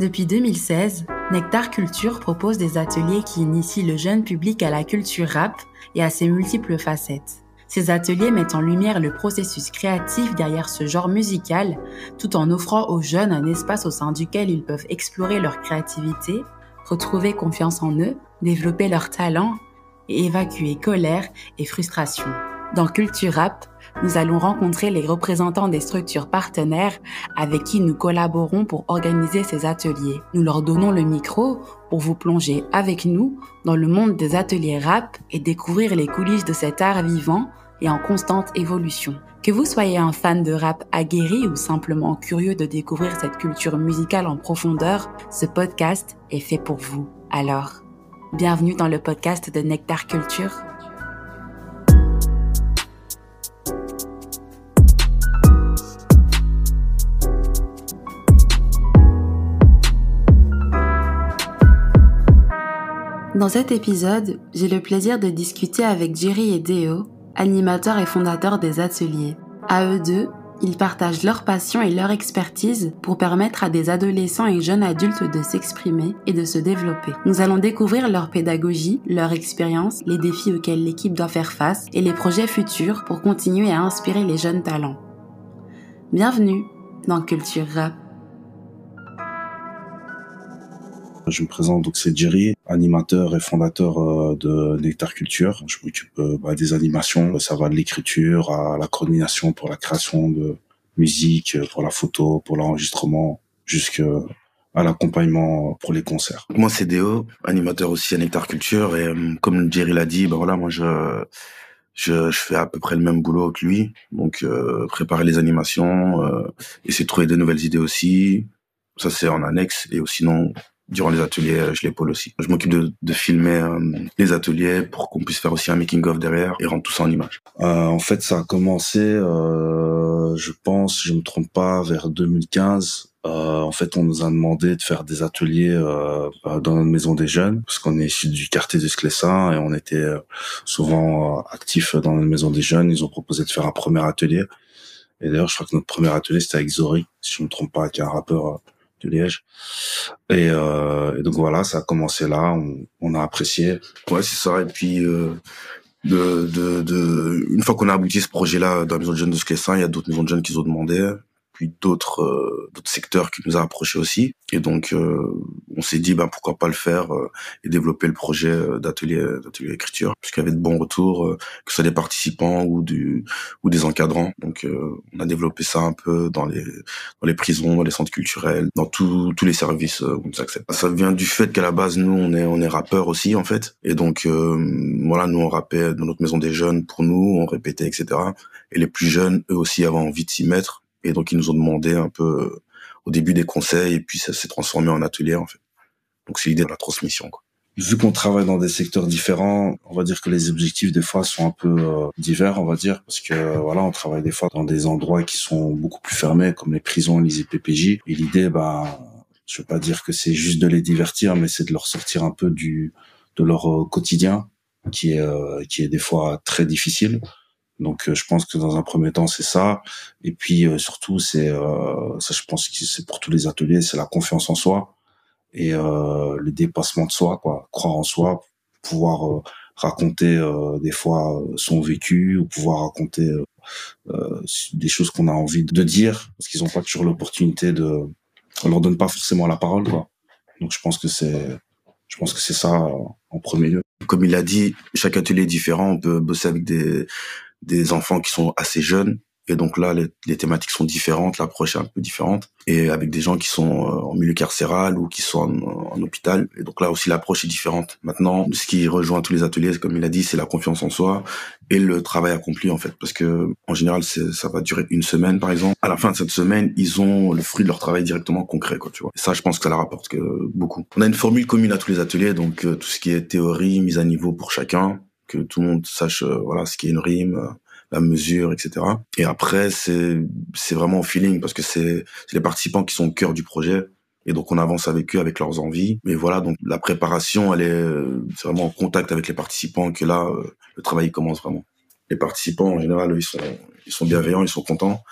Depuis 2016, Nectar Culture propose des ateliers qui initient le jeune public à la culture rap et à ses multiples facettes. Ces ateliers mettent en lumière le processus créatif derrière ce genre musical, tout en offrant aux jeunes un espace au sein duquel ils peuvent explorer leur créativité, retrouver confiance en eux, développer leurs talents et évacuer colère et frustration. Dans Culture Rap, nous allons rencontrer les représentants des structures partenaires avec qui nous collaborons pour organiser ces ateliers. Nous leur donnons le micro pour vous plonger avec nous dans le monde des ateliers rap et découvrir les coulisses de cet art vivant et en constante évolution. Que vous soyez un fan de rap aguerri ou simplement curieux de découvrir cette culture musicale en profondeur, ce podcast est fait pour vous. Alors, bienvenue dans le podcast de Nectar Culture. Dans cet épisode, j'ai le plaisir de discuter avec Jerry et Deo, animateurs et fondateurs des ateliers. À eux deux, ils partagent leur passion et leur expertise pour permettre à des adolescents et jeunes adultes de s'exprimer et de se développer. Nous allons découvrir leur pédagogie, leur expérience, les défis auxquels l'équipe doit faire face et les projets futurs pour continuer à inspirer les jeunes talents. Bienvenue dans Culture Rap. Je me présente, donc c'est Jerry, animateur et fondateur euh, de Nectar Culture. Je m'occupe euh, bah, des animations, ça va de l'écriture à la coordination pour la création de musique, pour la photo, pour l'enregistrement, jusqu'à l'accompagnement pour les concerts. Moi, c'est Déo, animateur aussi à Nectar Culture, et euh, comme Jerry l'a dit, bah voilà, moi je, je, je fais à peu près le même boulot que lui, donc préparer les animations, essayer de trouver de nouvelles idées aussi. Ça c'est en annexe, et sinon durant les ateliers, euh, je l'épaule aussi. Je m'occupe de, de, filmer euh, les ateliers pour qu'on puisse faire aussi un making of derrière et rendre tout ça en image. Euh, en fait, ça a commencé, euh, je pense, je me trompe pas, vers 2015. Euh, en fait, on nous a demandé de faire des ateliers euh, dans notre maison des jeunes, parce qu'on est issu du quartier de Sclessin et on était souvent actifs dans notre maison des jeunes. Ils ont proposé de faire un premier atelier. Et d'ailleurs, je crois que notre premier atelier, c'était avec Zori, si je me trompe pas, qui est un rappeur Liège. Et, euh, et, donc voilà, ça a commencé là, on, a apprécié. Ouais, c'est ça. Et puis euh, de, de, une fois qu'on a abouti ce projet-là dans la maison de jeunes de Sclessin, il y a d'autres maisons de jeunes qui ont demandé puis d'autres euh, d'autres secteurs qui nous a approchés aussi. Et donc euh, on s'est dit ben pourquoi pas le faire euh, et développer le projet d'atelier d'atelier écriture puisqu'il y avait de bons retours que ce soit des participants ou du ou des encadrants. Donc on a développé ça un peu dans les dans les prisons dans les centres culturels dans tous tous les services où on nous ça vient du fait qu'à la base nous on est on est rappeurs aussi en fait. Et donc voilà nous on rappait dans notre maison des jeunes pour nous on répétait etc et les plus jeunes eux aussi avaient envie de s'y mettre et donc ils nous ont demandé un peu euh, au début des conseils et puis ça s'est transformé en atelier en fait. Donc c'est l'idée de la transmission. Quoi. Vu qu'on travaille dans des secteurs différents, on va dire que les objectifs des fois sont un peu euh, divers, on va dire, parce que voilà, on travaille des fois dans des endroits qui sont beaucoup plus fermés, comme les prisons, les IPPJ. Et l'idée, bah, je veux pas dire que c'est juste de les divertir, mais c'est de leur sortir un peu du de leur euh, quotidien, qui est qui est des fois très difficile. Donc euh, je pense que dans un premier temps c'est ça et puis euh, surtout c'est euh, ça je pense que c'est pour tous les ateliers c'est la confiance en soi et le dépassement de soi quoi croire en soi pouvoir raconter des fois son vécu ou pouvoir raconter des choses qu'on a envie de dire parce qu'ils n'ont pas toujours l'opportunité de on leur donne pas forcément la parole quoi donc je pense que c'est je pense que c'est ça en premier lieu. Comme il a dit, chaque atelier est différent. On peut bosser avec des, des enfants qui sont assez jeunes. Et donc là, les, les thématiques sont différentes, l'approche est un peu différente. Et avec des gens qui sont euh, en milieu carcéral ou qui sont en, en hôpital. Et donc là aussi, l'approche est différente. Maintenant, ce qui rejoint tous les ateliers, comme il a dit, c'est la confiance en soi et le travail accompli, en fait. Parce que, en général, ça va durer une semaine, par exemple. À la fin de cette semaine, ils ont le fruit de leur travail directement concret, quoi, tu vois. Et ça, je pense que ça leur rapporte que, beaucoup. On a une formule commune à tous les ateliers, donc euh, tout ce qui est théorie, mise à niveau pour chacun que tout le monde sache euh, voilà ce qui est une rime euh, la mesure etc et après c'est c'est vraiment au feeling parce que c'est les participants qui sont au cœur du projet et donc on avance avec eux avec leurs envies. Mais voilà donc la préparation elle est euh, c'est vraiment en contact avec les participants que là le travail commence vraiment. Les participants en général ils sont ils sont bienveillants ils sont contents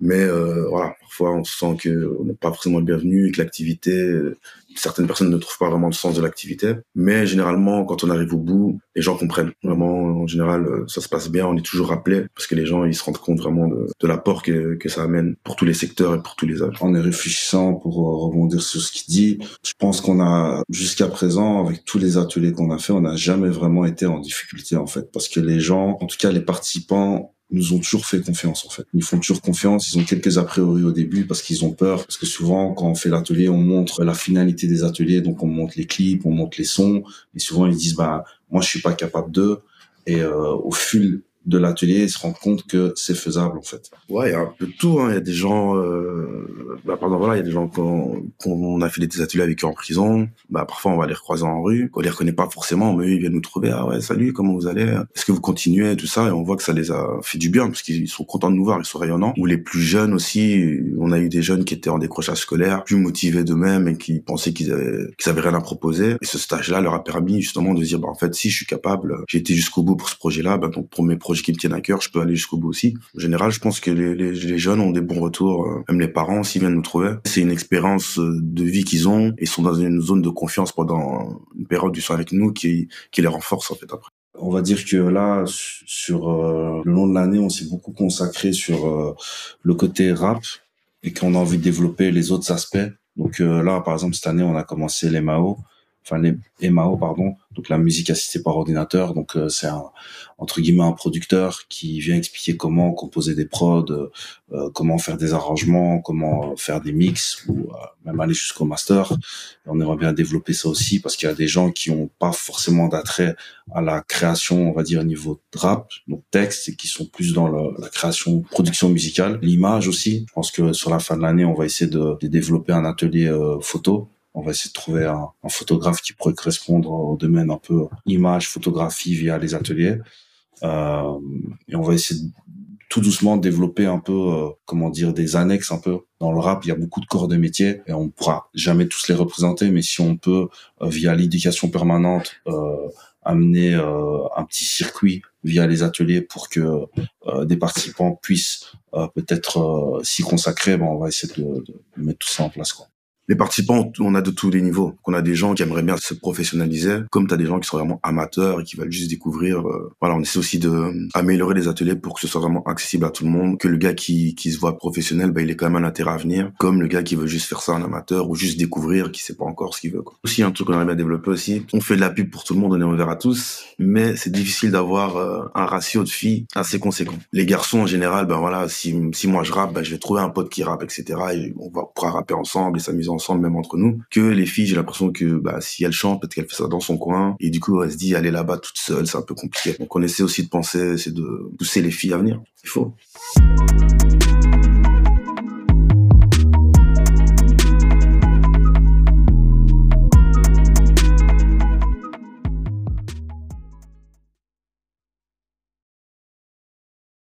Mais euh, voilà, parfois on sent qu'on n'est pas forcément bienvenu et que l'activité, euh, certaines personnes ne trouvent pas vraiment le sens de l'activité. Mais généralement, quand on arrive au bout, les gens comprennent. Vraiment, en général, euh, ça se passe bien. On est toujours rappelé parce que les gens, ils se rendent compte vraiment de, de l'apport que, que ça amène pour tous les secteurs et pour tous les âges. En y réfléchissant, pour rebondir sur ce qu'il dit, je pense qu'on a, jusqu'à présent, avec tous les ateliers qu'on a fait, on n'a jamais vraiment été en difficulté, en fait. Parce que les gens, en tout cas les participants, nous ont toujours fait confiance en fait. Ils font toujours confiance. Ils ont quelques a priori au début parce qu'ils ont peur. Parce que souvent, quand on fait l'atelier, on montre la finalité des ateliers. Donc, on montre les clips, on montre les sons. Et souvent, ils disent, bah, moi, je suis pas capable de. Et euh, au fil de l'atelier et se rendre compte que c'est faisable en fait. Ouais, il y a un peu de tout. Hein. Il y a des gens, euh... bah, pardon, voilà, il y a des gens qu'on a fait des ateliers avec eux en prison. Bah parfois on va les recroiser en rue, on les reconnaît pas forcément, mais ils viennent nous trouver. Ah ouais, salut, comment vous allez? Est-ce que vous continuez? Tout ça Et on voit que ça les a fait du bien parce qu'ils sont contents de nous voir, ils sont rayonnants. Ou les plus jeunes aussi, on a eu des jeunes qui étaient en décrochage scolaire, plus motivés d'eux-mêmes et qui pensaient qu'ils avaient, qu'ils avaient rien à proposer. Et ce stage-là leur a permis justement de dire bah en fait si je suis capable, j'ai été jusqu'au bout pour ce projet-là, bah, donc pour mes projets qui me tiennent à cœur, je peux aller jusqu'au bout aussi. En général, je pense que les, jeunes ont des bons retours, euh, même les parents s'ils viennent nous trouver. C'est une expérience euh, de vie qu'ils ont et sont dans une zone de confiance pendant une période du sont avec nous qui, qui les renforce en fait après. On va dire que là, sur euh, le long de l'année, on s'est beaucoup consacré sur le côté rap et qu'on a envie de développer les autres aspects. Donc là, par exemple, cette année, on a commencé les Mao enfin les MAO pardon, donc la musique assistée par ordinateur. Donc euh, c'est entre guillemets un producteur qui vient expliquer comment composer des prods, euh, euh, comment faire des arrangements, comment faire des mix ou même aller jusqu'au master. On aimerait bien développer ça aussi parce qu'il y a des gens qui ont pas forcément d'attrait à la création, on va dire au niveau rap, donc texte, et qui sont plus dans la création, production musicale, l'image aussi. Je pense que sur la fin de l'année, on va essayer de, de développer un atelier photo on va essayer de trouver un, photographe qui pourrait correspondre au domaine un peu image, photographie via les ateliers. Euh, et on va essayer de, tout doucement développer un peu, euh, comment dire, des annexes un peu. Dans le rap, il y a beaucoup de corps de métier et on pourra jamais tous les représenter, mais si on peut, euh, via l'éducation permanente, amener un petit circuit via les ateliers pour que des participants puissent peut-être s'y consacrer, ben on va essayer de, de, mettre tout ça en place. Quoi les participants, on a de tous les niveaux. On a des gens qui aimeraient bien se professionnaliser, comme tu as des gens qui sont vraiment amateurs et qui veulent juste découvrir. Euh, voilà, on essaie aussi de euh, améliorer les ateliers pour que ce soit vraiment accessible à tout le monde, que le gars qui, qui se voit professionnel, bah, il est quand même un intérêt à venir, comme le gars qui veut juste faire ça en amateur ou juste découvrir, qui sait pas encore ce qu'il veut. Quoi. Aussi un truc qu'on bien développer aussi, on fait de la pub pour tout le monde, on est ouvert à tous, mais c'est difficile d'avoir euh, un ratio de filles assez conséquent. Les garçons en général, ben voilà, si, si moi je rappe, ben, je vais trouver un pote qui rappe, etc. Et on va pourra rapper ensemble et s'amuser ensemble, même entre nous, que les filles, j'ai l'impression que bah, si elles chantent, peut-être qu'elle fait ça dans son coin, et du coup, elle se dit, aller là-bas toute seule, c'est un peu compliqué. Donc on essaie aussi de penser, c'est de pousser les filles à venir. Il faut.